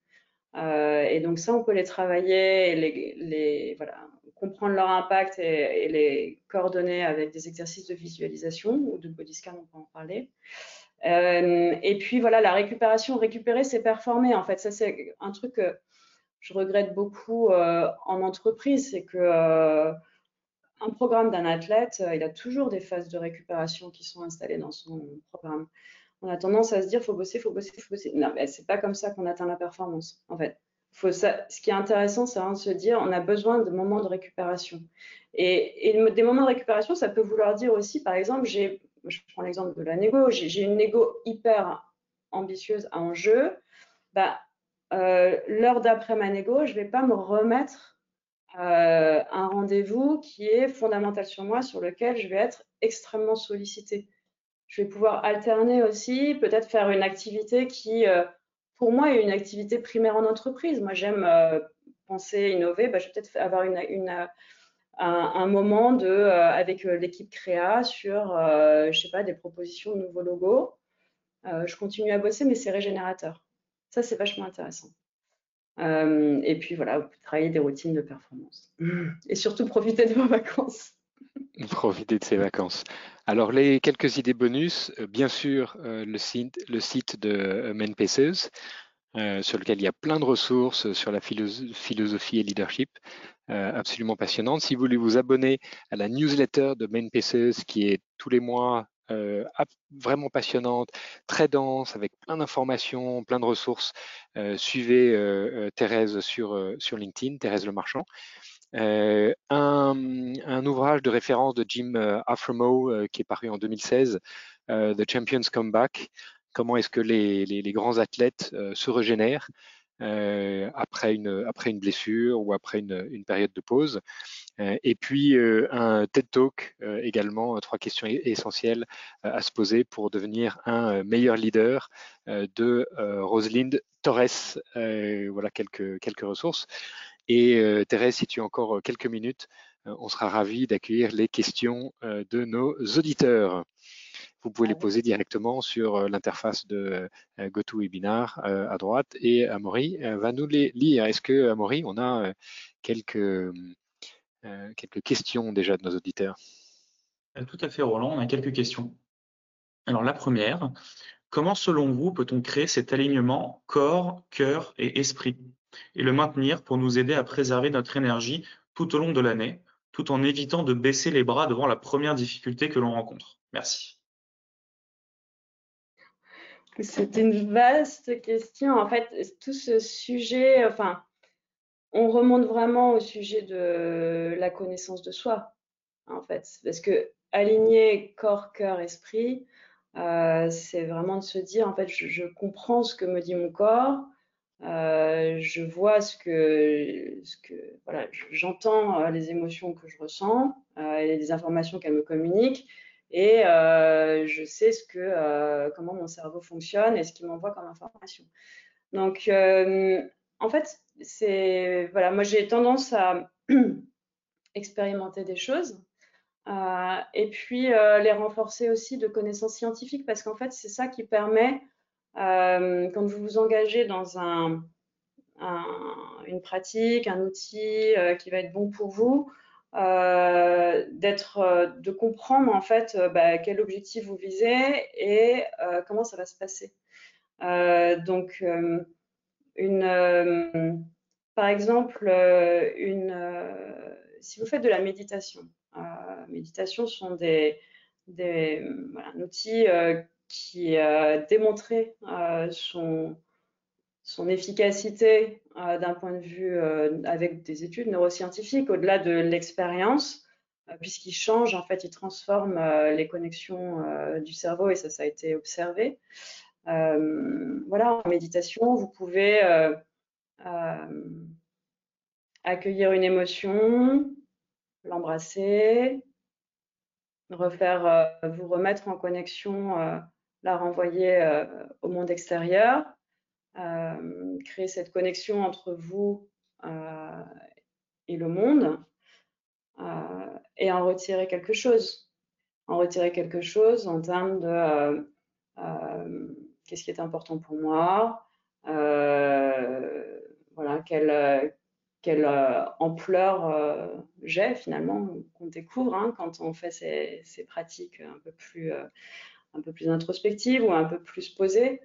Euh, et donc ça, on peut les travailler et les, voilà, comprendre leur impact et, les coordonner avec des exercices de visualisation ou de body scan, on peut en parler. Euh, et puis voilà, la récupération, récupérer, c'est performer. En fait, ça c'est un truc que je regrette beaucoup en entreprise, c'est que un programme d'un athlète, il a toujours des phases de récupération qui sont installées dans son programme on a tendance à se dire faut bosser, faut bosser, faut bosser. Non, mais c'est pas comme ça qu'on atteint la performance. En fait. Ce qui est intéressant, c'est de se dire on a besoin de moments de récupération. Et, des moments de récupération, ça peut vouloir dire aussi, par exemple, j'ai, je prends l'exemple de la négo, j'ai une négo hyper ambitieuse en jeu. Bah, euh, l'heure d'après ma négo, je vais pas me remettre euh, un rendez-vous qui est fondamental sur moi, sur lequel je vais être extrêmement sollicité je vais pouvoir alterner aussi, peut-être faire une activité qui, euh, pour moi, est une activité primaire en entreprise. Moi, j'aime euh, penser, innover. Bah, je vais peut-être avoir une, un, moment de, euh, avec l'équipe créa sur, je sais pas, des propositions de nouveaux logos. je continue à bosser, mais c'est régénérateur. Ça, c'est vachement intéressant. et puis voilà, travailler des routines de performance. Et surtout profiter de vos vacances. Profiter de ces vacances. Alors, les quelques idées bonus, bien sûr, le, site, le site de Main euh, sur lequel il y a plein de ressources sur la philosophie et leadership, euh, absolument passionnantes. Si vous voulez vous abonner à la newsletter de Main qui est tous les mois euh, vraiment passionnante, très dense, avec plein d'informations, plein de ressources, suivez Thérèse sur, LinkedIn, Thérèse Le Marchand. Un, ouvrage de référence de Jim Aframo qui est paru en 2016, The Champions Come Back, comment est-ce que les, grands athlètes euh, se régénèrent euh, après, une, après une blessure ou après une, période de pause. Euh, et puis un TED Talk également, trois questions essentielles à se poser pour devenir un meilleur leader de Rosalind Torres. voilà quelques, quelques ressources. Et Thérèse, si tu as encore quelques minutes, on sera ravi d'accueillir les questions de nos auditeurs vous pouvez les ah poser directement sur euh, l'interface de euh, GoToWebinar euh, à droite et Amaury va nous les lire. Est-ce que Amaury, on a quelques, quelques questions déjà de nos auditeurs? Tout à fait, Roland, on a quelques questions. Alors la première, comment selon vous peut-on créer cet alignement corps, cœur et esprit et le maintenir pour nous aider à préserver notre énergie tout au long de l'année, tout en évitant de baisser les bras devant la première difficulté que l'on rencontre? Merci. C'est une vaste question. En fait, tout ce sujet, enfin, on remonte vraiment au sujet de la connaissance de soi, en fait. Parce que aligner corps, cœur, esprit, euh, c'est vraiment de se dire, en fait, je, comprends ce que me dit mon corps, euh, je vois ce que, ce que voilà, j'entends euh, les émotions que je ressens et les informations qu'elles me communiquent et euh, je sais ce que, euh, comment mon cerveau fonctionne et ce qu'il m'envoie comme information. Donc, euh, en fait, c'est voilà, moi j'ai tendance à expérimenter des choses et puis les renforcer aussi de connaissances scientifiques parce qu'en fait, c'est ça qui permet, quand vous vous engagez dans un, une pratique, un outil qui va être bon pour vous, euh, d'être, euh, de comprendre en fait euh, bah, quel objectif vous visez et comment ça va se passer. donc, une, par exemple, une, si vous faites de la méditation, méditation sont des, des un outil qui a démontré son, son efficacité euh, d'un point de vue euh, avec des études neuroscientifiques, au-delà de l'expérience, euh, puisqu'il change, en fait, il transforme les connexions du cerveau et ça, ça a été observé. voilà, en méditation, vous pouvez accueillir une émotion, l'embrasser, vous remettre en connexion, la renvoyer au monde extérieur créer cette connexion entre vous euh, et le monde euh, et en retirer quelque chose. En retirer quelque chose en termes de qu'est-ce qui est important pour moi, voilà, quelle, quelle ampleur j'ai finalement, qu'on découvre hein, quand on fait ces, ces, pratiques un peu plus, un peu plus introspectives ou un peu plus posées.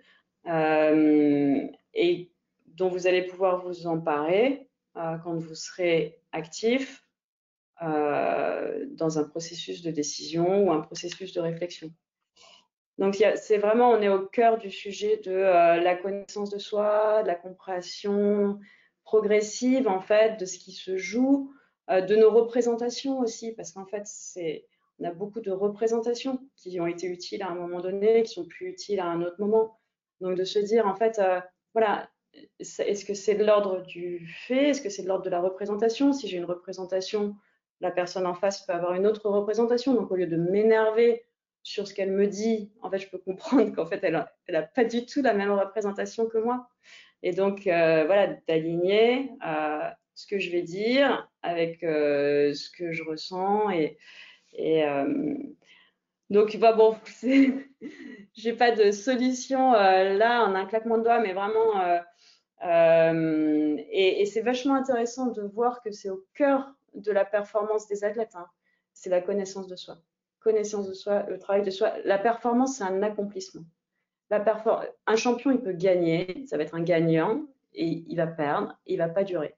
Euh, et dont vous allez pouvoir vous emparer euh, quand vous serez actif euh, dans un processus de décision ou un processus de réflexion. Donc c'est vraiment, on est au cœur du sujet de la connaissance de soi, de la compréhension progressive en fait de ce qui se joue, de nos représentations aussi, parce qu'en fait on a beaucoup de représentations qui ont été utiles à un moment donné, qui sont plus utiles à un autre moment. Donc de se dire, en fait, euh, voilà, est-ce que c'est de l'ordre du fait? Est-ce que c'est de l'ordre de la représentation? Si j'ai une représentation, la personne en face peut avoir une autre représentation. Donc au lieu de m'énerver sur ce qu'elle me dit, en fait, je peux comprendre qu'en fait, elle n'a pas du tout la même représentation que moi. Et donc, euh, voilà, d'aligner euh, ce que je vais dire avec ce que je ressens et, et donc, bah, bon, j'ai pas de solution euh, là en un claquement de doigts, mais vraiment, euh, et, c'est vachement intéressant de voir que c'est au cœur de la performance des athlètes. Hein. C'est la connaissance de soi. Connaissance de soi, le travail de soi. La performance, c'est un accomplissement. Un champion, il peut gagner, ça va être un gagnant, et il va perdre, il va pas durer.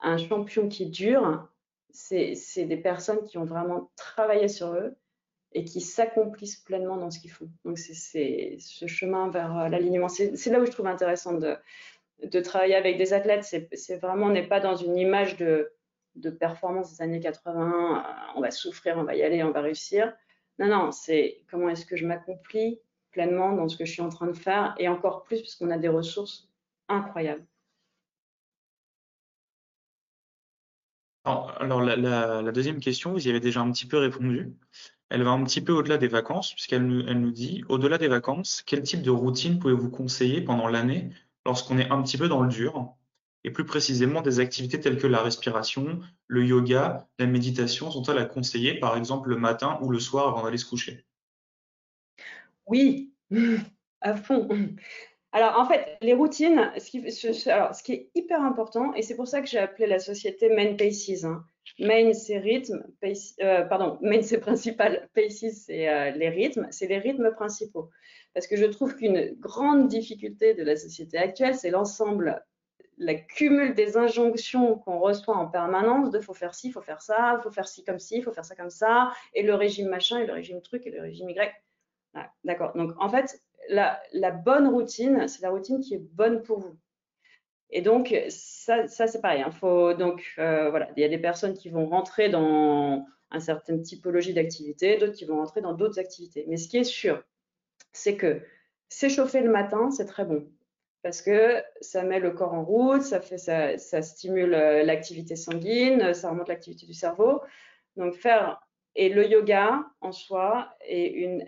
Un champion qui dure, c'est des personnes qui ont vraiment travaillé sur eux et qui s'accomplissent pleinement dans ce qu'ils font. Donc c'est ce chemin vers euh, l'alignement. C'est là où je trouve intéressant de, travailler avec des athlètes. C'est vraiment, on n'est pas dans une image de, de performance des années 80, euh, on va souffrir, on va y aller, on va réussir. Non, non, c'est comment est-ce que je m'accomplis pleinement dans ce que je suis en train de faire et encore plus parce qu'on a des ressources incroyables. Alors, la, deuxième question, vous y avez déjà un petit peu répondu. Elle va un petit peu au-delà des vacances, puisqu'elle nous, elle nous dit, au-delà des vacances, quel type de routine pouvez-vous conseiller pendant l'année lorsqu'on est un petit peu dans le dur? Et plus précisément, des activités telles que la respiration, le yoga, la méditation sont-elles à conseiller, par exemple le matin ou le soir avant d'aller se coucher Oui, à fond. Alors, en fait, les routines, ce qui, est hyper important, et c'est pour ça que j'ai appelé la société Main Paces. Hein. Main, c'est rythme, euh, pardon, Main, c'est principal, Paces, c'est euh, les rythmes, c'est les rythmes principaux. Parce que je trouve qu'une grande difficulté de la société actuelle, c'est l'ensemble, la cumul des injonctions qu'on reçoit en permanence de faut faire ci, faut faire ça, faut faire ci comme ci, faut faire ça comme ça, et le régime machin, et le régime truc, et le régime Y. D'accord. Donc, en fait, la, bonne routine, c'est la routine qui est bonne pour vous. Et donc, ça, c'est pareil. Il hein. euh, il y a des personnes qui vont rentrer dans une certaine typologie d'activité, d'autres qui vont rentrer dans d'autres activités. Mais ce qui est sûr, c'est que s'échauffer le matin, c'est très bon parce que ça met le corps en route, ça, ça, ça stimule euh, l'activité sanguine, ça remonte l'activité du cerveau. Donc, faire. Et le yoga en soi est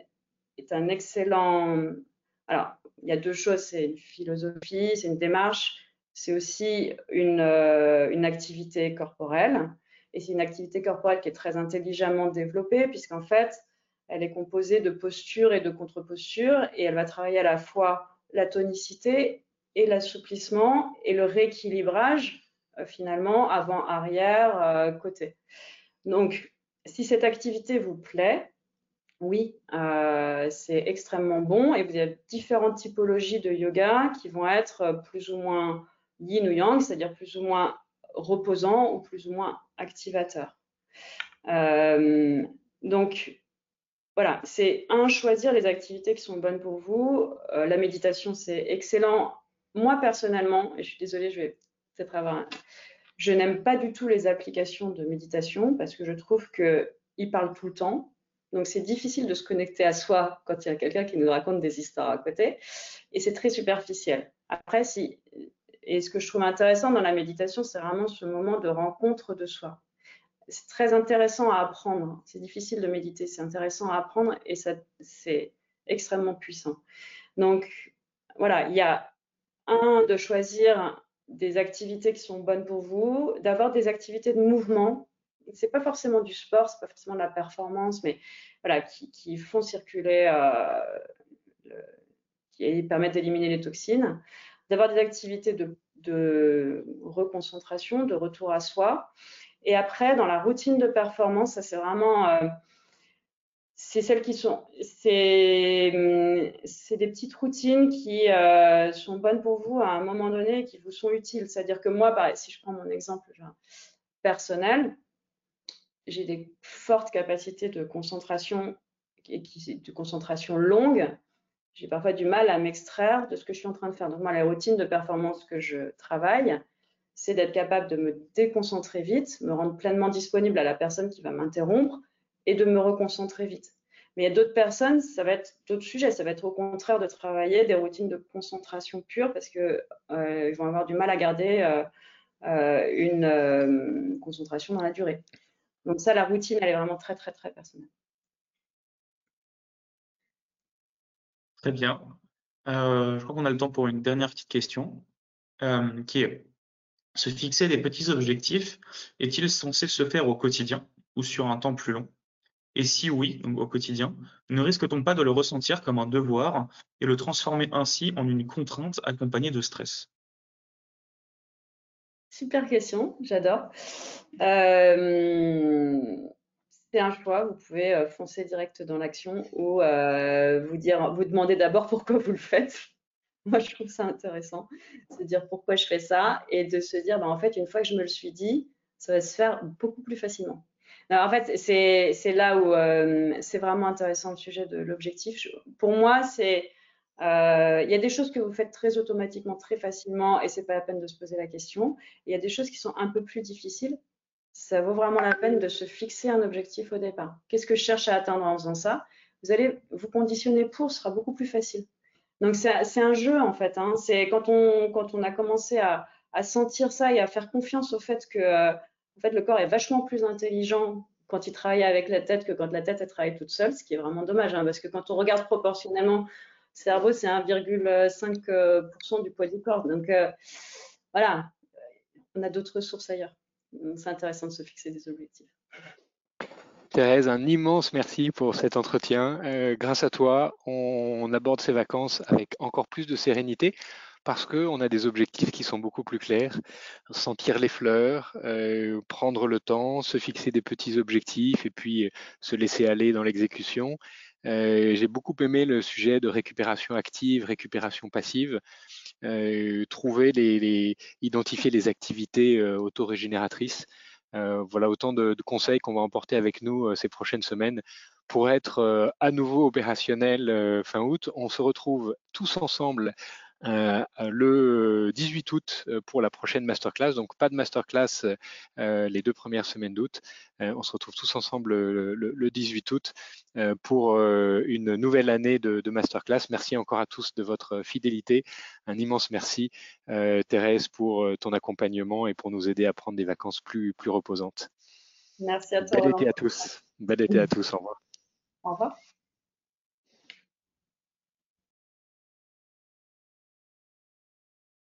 un excellent. Alors, il y a deux choses c'est une philosophie, c'est une démarche, c'est aussi une, euh, une, activité corporelle. Et c'est une activité corporelle qui est très intelligemment développée, puisqu'en fait, elle est composée de postures et de contre-postures, et elle va travailler à la fois la tonicité et l'assouplissement et le rééquilibrage, euh, finalement, avant, arrière, euh, côté. Donc, si cette activité vous plaît, oui, c'est extrêmement bon. Et vous avez différentes typologies de yoga qui vont être plus ou moins yin ou yang, c'est-à-dire plus ou moins reposant ou plus ou moins activateur. Euh, donc, voilà, c'est un, choisir les activités qui sont bonnes pour vous. Euh, la méditation, c'est excellent. Moi, personnellement, et je suis désolée, je vais peut-être avoir Je n'aime pas du tout les applications de méditation parce que je trouve qu'ils parlent tout le temps donc, c'est difficile de se connecter à soi quand il y a quelqu'un qui nous raconte des histoires à côté. Et c'est très superficiel. Après, si, et ce que je trouve intéressant dans la méditation, c'est vraiment ce moment de rencontre de soi. C'est très intéressant à apprendre. C'est difficile de méditer, c'est intéressant à apprendre et c'est extrêmement puissant. Donc, voilà, il y a un, de choisir des activités qui sont bonnes pour vous, d'avoir des activités de mouvement c'est pas forcément du sport, c'est pas forcément de la performance, mais voilà, qui, font circuler, euh, qui permettent d'éliminer les toxines, d'avoir des activités de, de, reconcentration, de retour à soi. Et après, dans la routine de performance, ça c'est vraiment, euh, c'est celles qui sont, c'est, des petites routines qui euh, sont bonnes pour vous à un moment donné et qui vous sont utiles. C'est-à-dire que moi, si je prends mon exemple personnel, j'ai des fortes capacités de concentration et qui, de concentration longue, j'ai parfois du mal à m'extraire de ce que je suis en train de faire. Donc moi, la routine de performance que je travaille, c'est d'être capable de me déconcentrer vite, me rendre pleinement disponible à la personne qui va m'interrompre et de me reconcentrer vite. Mais il y a d'autres personnes, ça va être d'autres sujets, ça va être au contraire de travailler des routines de concentration pure parce qu'ils euh, vont avoir du mal à garder euh, euh, une concentration dans la durée. Donc ça, la routine, elle est vraiment très, très, très personnelle. Très bien. Euh, je crois qu'on a le temps pour une dernière petite question, euh, qui est se fixer des petits objectifs est-il censé se faire au quotidien ou sur un temps plus long? Et si oui, au quotidien, ne risque-t-on pas de le ressentir comme un devoir et le transformer ainsi en une contrainte accompagnée de stress? Super question, j'adore. Euh, c'est un choix, vous pouvez euh, foncer direct dans l'action ou euh, vous demander d'abord pourquoi vous le faites. Moi, je trouve ça intéressant, se dire pourquoi je fais ça et de se dire, bah, en fait, une fois que je me le suis dit, ça va se faire beaucoup plus facilement. Alors, en fait, c'est là où c'est vraiment intéressant le sujet de l'objectif. Pour moi, euh, il y a des choses que vous faites très automatiquement, très facilement, et c'est pas la peine de se poser la question. Il y a des choses qui sont un peu plus difficiles. Ça vaut vraiment la peine de se fixer un objectif au départ. Qu'est-ce que je cherche à atteindre en faisant ça? Vous allez vous conditionner pour, ce sera beaucoup plus facile. Donc c'est un jeu en fait. Hein. C'est quand on, a commencé à, sentir ça et à faire confiance au fait que euh, le corps est vachement plus intelligent quand il travaille avec la tête que quand la tête elle travaille toute seule, ce qui est vraiment dommage, hein, parce que quand on regarde proportionnellement cerveau, c'est 1,5% du poids du corps. Donc euh, voilà, on a d'autres ressources ailleurs. C'est intéressant de se fixer des objectifs. Thérèse, un immense merci pour cet entretien. Euh, grâce à toi, on, aborde ces vacances avec encore plus de sérénité parce qu'on a des objectifs qui sont beaucoup plus clairs. Sentir les fleurs, euh, prendre le temps, se fixer des petits objectifs et puis se laisser aller dans l'exécution. Euh, j'ai beaucoup aimé le sujet de récupération active, récupération passive. Euh, trouver les, identifier les activités euh, autorégénératrices. voilà autant de, conseils qu'on va emporter avec nous ces prochaines semaines pour être à nouveau opérationnel fin août. On se retrouve tous ensemble euh, le 18 août euh, pour la prochaine masterclass. Donc pas de masterclass euh, les deux premières semaines d'août. on se retrouve tous ensemble le, 18 août pour une nouvelle année de, masterclass. Merci encore à tous de votre fidélité. Un immense merci Thérèse pour ton accompagnement et pour nous aider à prendre des vacances plus, plus reposantes. Merci à toi. Bel été à tous. Bel été à tous. Au revoir. Au revoir.